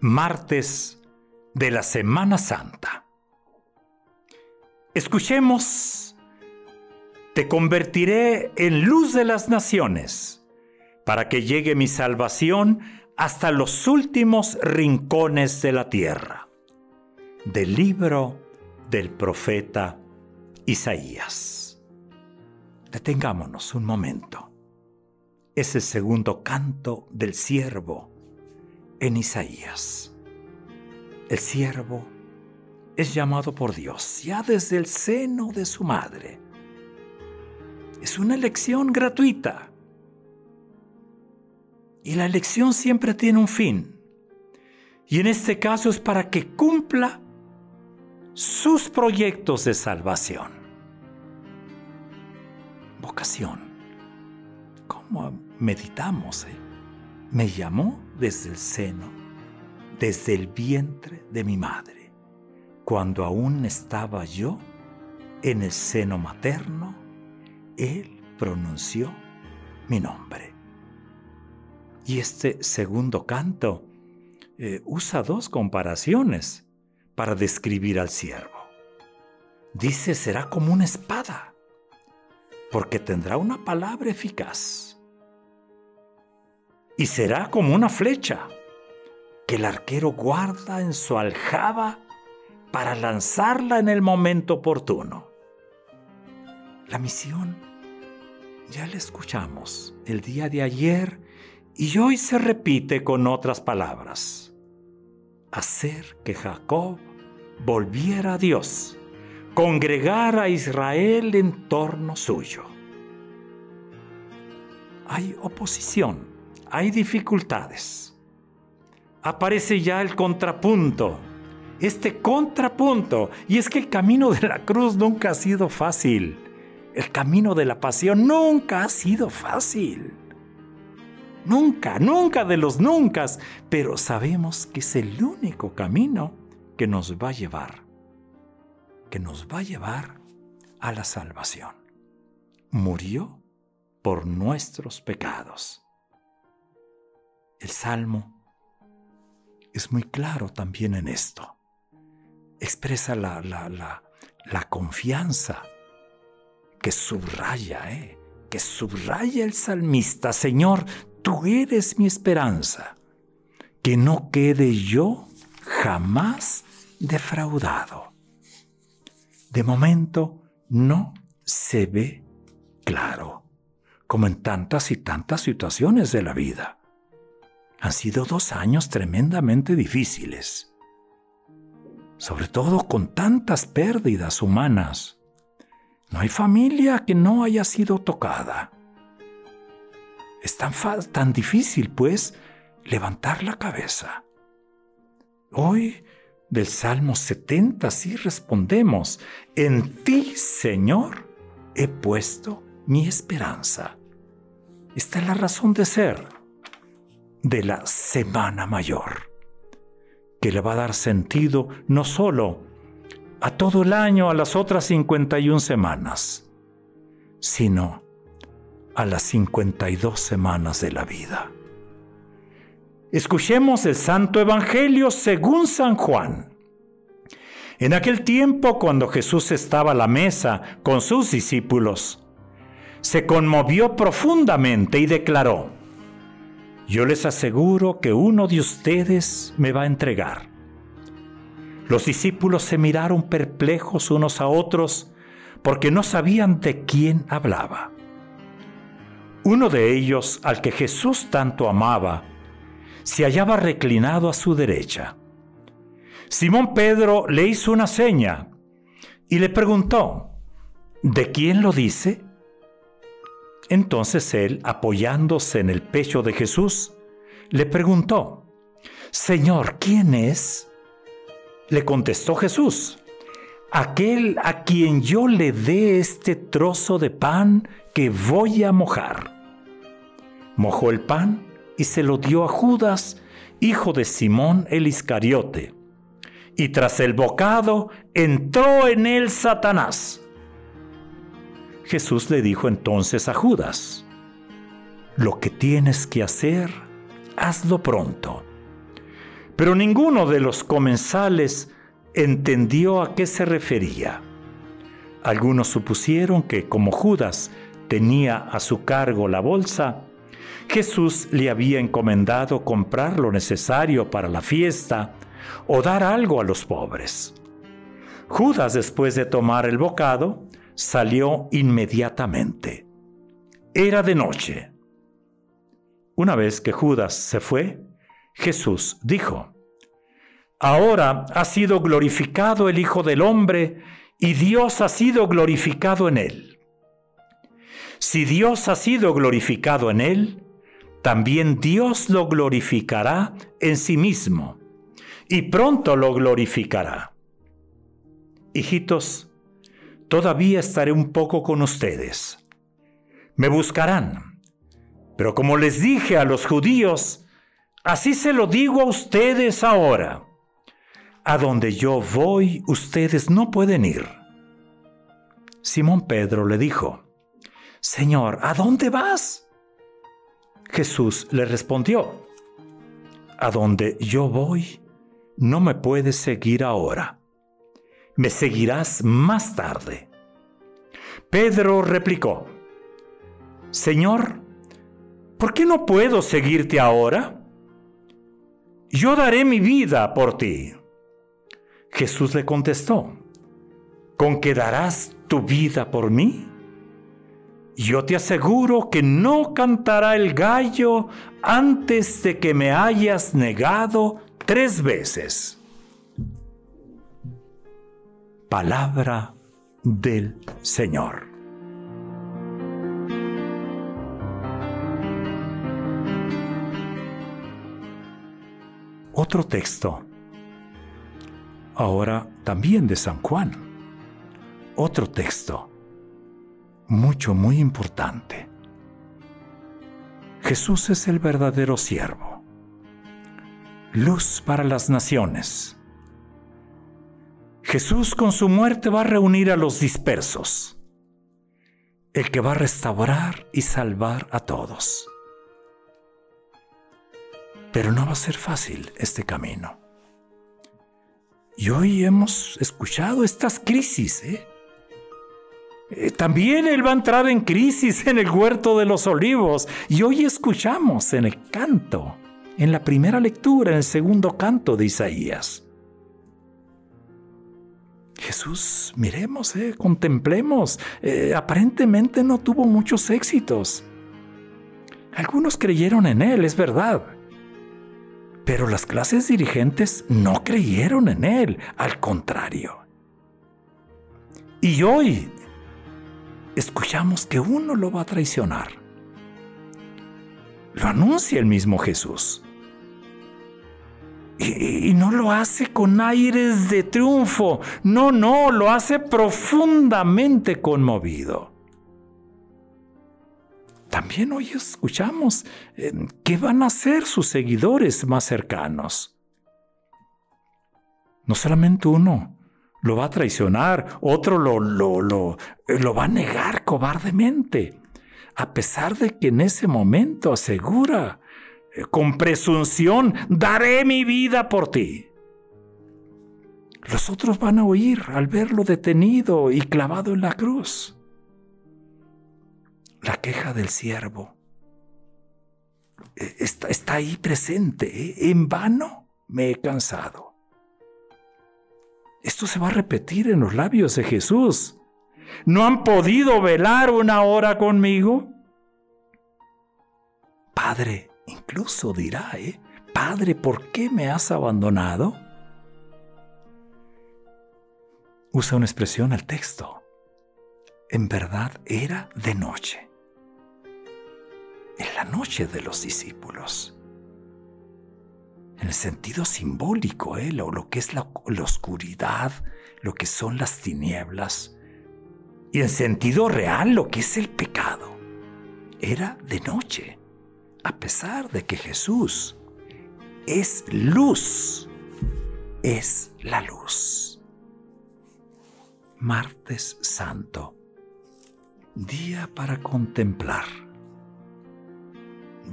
martes de la Semana Santa. Escuchemos, te convertiré en luz de las naciones, para que llegue mi salvación hasta los últimos rincones de la tierra. Del libro del profeta Isaías. Detengámonos un momento es el segundo canto del siervo en Isaías. El siervo es llamado por Dios ya desde el seno de su madre. Es una elección gratuita. Y la elección siempre tiene un fin. Y en este caso es para que cumpla sus proyectos de salvación. Vocación. ¿Cómo meditamos. ¿eh? Me llamó desde el seno, desde el vientre de mi madre, cuando aún estaba yo en el seno materno, Él pronunció mi nombre. Y este segundo canto eh, usa dos comparaciones para describir al siervo. Dice será como una espada, porque tendrá una palabra eficaz y será como una flecha que el arquero guarda en su aljaba para lanzarla en el momento oportuno. La misión ya la escuchamos el día de ayer y hoy se repite con otras palabras. Hacer que Jacob volviera a Dios, congregar a Israel en torno suyo. Hay oposición hay dificultades. Aparece ya el contrapunto, este contrapunto, y es que el camino de la cruz nunca ha sido fácil. El camino de la pasión nunca ha sido fácil. Nunca, nunca de los nunca, pero sabemos que es el único camino que nos va a llevar, que nos va a llevar a la salvación. Murió por nuestros pecados. El Salmo es muy claro también en esto. Expresa la, la, confianza que subraya, ¿eh? que subraya el salmista, Señor, tú eres mi esperanza, que no quede yo jamás defraudado. De momento no se ve claro, como en tantas y tantas situaciones de la vida. Han sido dos años tremendamente difíciles, sobre todo con tantas pérdidas humanas. No hay familia que no haya sido tocada. Es tan, tan difícil, pues, levantar la cabeza. Hoy, del Salmo 70, sí respondemos, en ti, Señor, he puesto mi esperanza. Esta es la razón de ser de la Semana Mayor, que le va a dar sentido no solo a todo el año, a las otras 51 semanas, sino a las 52 semanas de la vida. Escuchemos el Santo Evangelio según San Juan. En aquel tiempo, cuando Jesús estaba a la mesa con sus discípulos, se conmovió profundamente y declaró, yo les aseguro que uno de ustedes me va a entregar. Los discípulos se miraron perplejos unos a otros porque no sabían de quién hablaba. Uno de ellos, al que Jesús tanto amaba, se hallaba reclinado a su derecha. Simón Pedro le hizo una seña y le preguntó, ¿de quién lo dice? Entonces él, apoyándose en el pecho de Jesús, le preguntó, Señor, ¿quién es? Le contestó Jesús, aquel a quien yo le dé este trozo de pan que voy a mojar. Mojó el pan y se lo dio a Judas, hijo de Simón el Iscariote. Y tras el bocado entró en él Satanás. Jesús le dijo entonces a Judas, lo que tienes que hacer, hazlo pronto. Pero ninguno de los comensales entendió a qué se refería. Algunos supusieron que como Judas tenía a su cargo la bolsa, Jesús le había encomendado comprar lo necesario para la fiesta o dar algo a los pobres. Judas, después de tomar el bocado, salió inmediatamente. Era de noche. Una vez que Judas se fue, Jesús dijo, Ahora ha sido glorificado el Hijo del Hombre y Dios ha sido glorificado en él. Si Dios ha sido glorificado en él, también Dios lo glorificará en sí mismo y pronto lo glorificará. Hijitos, todavía estaré un poco con ustedes. Me buscarán, pero como les dije a los judíos, así se lo digo a ustedes ahora. A donde yo voy, ustedes no pueden ir. Simón Pedro le dijo, Señor, ¿a dónde vas? Jesús le respondió, A donde yo voy, no me puedes seguir ahora. Me seguirás más tarde. Pedro replicó, Señor, ¿por qué no puedo seguirte ahora? Yo daré mi vida por ti. Jesús le contestó, ¿con qué darás tu vida por mí? Yo te aseguro que no cantará el gallo antes de que me hayas negado tres veces. Palabra del Señor. Otro texto, ahora también de San Juan. Otro texto mucho, muy importante. Jesús es el verdadero siervo, luz para las naciones. Jesús con su muerte va a reunir a los dispersos, el que va a restaurar y salvar a todos. Pero no va a ser fácil este camino. Y hoy hemos escuchado estas crisis, ¿eh? Eh, también Él va a entrar en crisis en el huerto de los olivos. Y hoy escuchamos en el canto, en la primera lectura, en el segundo canto de Isaías. Jesús, miremos, eh, contemplemos, eh, aparentemente no tuvo muchos éxitos. Algunos creyeron en Él, es verdad. Pero las clases dirigentes no creyeron en Él, al contrario. Y hoy escuchamos que uno lo va a traicionar. Lo anuncia el mismo Jesús. Y, no lo hace con aires de triunfo, no, no, lo hace profundamente conmovido. También hoy escuchamos eh, qué van a hacer sus seguidores más cercanos. No solamente uno, lo va a traicionar, otro lo, lo, lo, eh, lo va a negar cobardemente, a pesar de que en ese momento asegura con presunción, daré mi vida por ti. Los otros van a oír al verlo detenido y clavado en la cruz. La queja del siervo eh, está, está ahí presente. En vano me he cansado. Esto se va a repetir en los labios de Jesús. ¿No han podido velar una hora conmigo? Padre, incluso dirá, ¿eh? Padre, ¿por qué me has abandonado? Usa una expresión al texto. En verdad era de noche. En la noche de los discípulos. en el sentido simbólico, ¿eh? lo, que es la, la oscuridad, lo que son las tinieblas, y en sentido real lo que es el pecado. Era de noche, a pesar de que Jesús es luz, es la luz. Martes Santo, día para contemplar,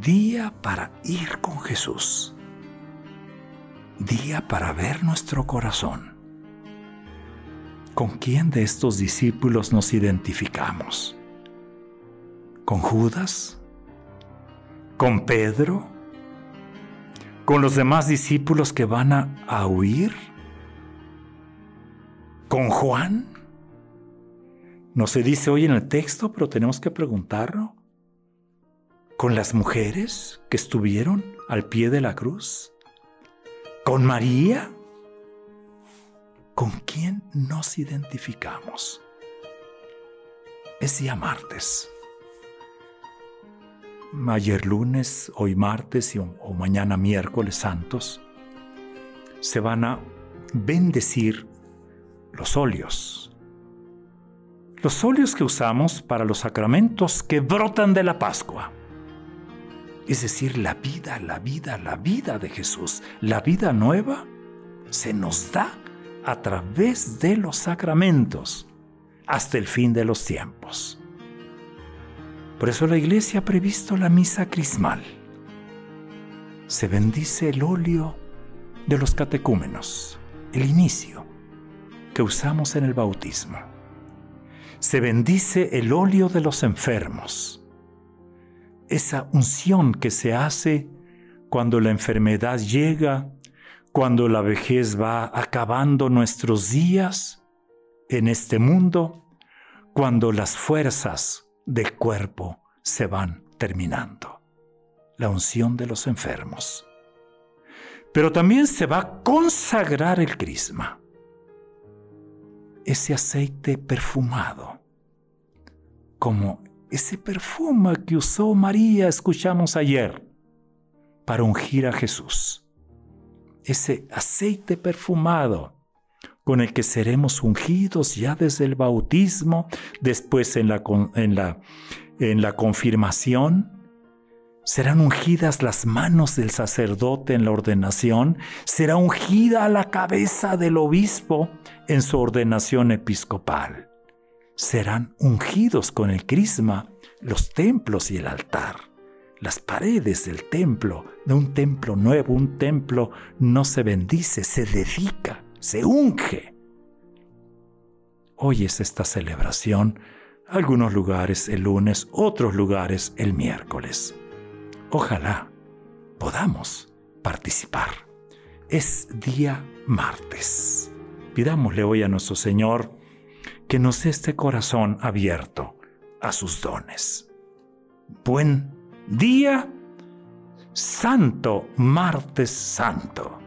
día para ir con Jesús, día para ver nuestro corazón. ¿Con quién de estos discípulos nos identificamos? ¿Con Judas? ¿Con Pedro? ¿Con los demás discípulos que van a, huir? ¿Con Juan? No se dice hoy en el texto, pero tenemos que preguntarlo. ¿Con las mujeres que estuvieron al pie de la cruz? ¿Con María? ¿Con quién nos identificamos? Es día martes. Ayer lunes, hoy martes y, o mañana miércoles santos se van a bendecir los óleos los óleos que usamos para los sacramentos que brotan de la Pascua. Es decir, la vida, la vida, la vida de Jesús, la vida nueva, se nos da a través de los sacramentos hasta el fin de los tiempos. Por eso la iglesia ha previsto la misa crismal. Se bendice el óleo de los catecúmenos, el inicio que usamos en el bautismo se bendice el óleo de los enfermos. Esa unción que se hace cuando la enfermedad llega, cuando la vejez va acabando nuestros días en este mundo, cuando las fuerzas del cuerpo se van terminando. La unción de los enfermos. Pero también se va a consagrar el crisma ese aceite perfumado, como ese perfume que usó María, escuchamos ayer, para ungir a Jesús. Ese aceite perfumado con el que seremos ungidos ya desde el bautismo, después en la, en la, en la confirmación, Serán ungidas las manos del sacerdote en la ordenación, será ungida la cabeza del obispo en su ordenación episcopal. Serán ungidos con el crisma los templos y el altar. Las paredes del templo, de un templo nuevo, un templo no se bendice, se dedica, se unge. Hoy es esta celebración, algunos lugares el lunes, otros lugares el miércoles. Ojalá podamos participar. Es día martes. Pidámosle hoy a nuestro Señor que nos dé este corazón abierto a sus dones. Buen día, Santo Martes Santo.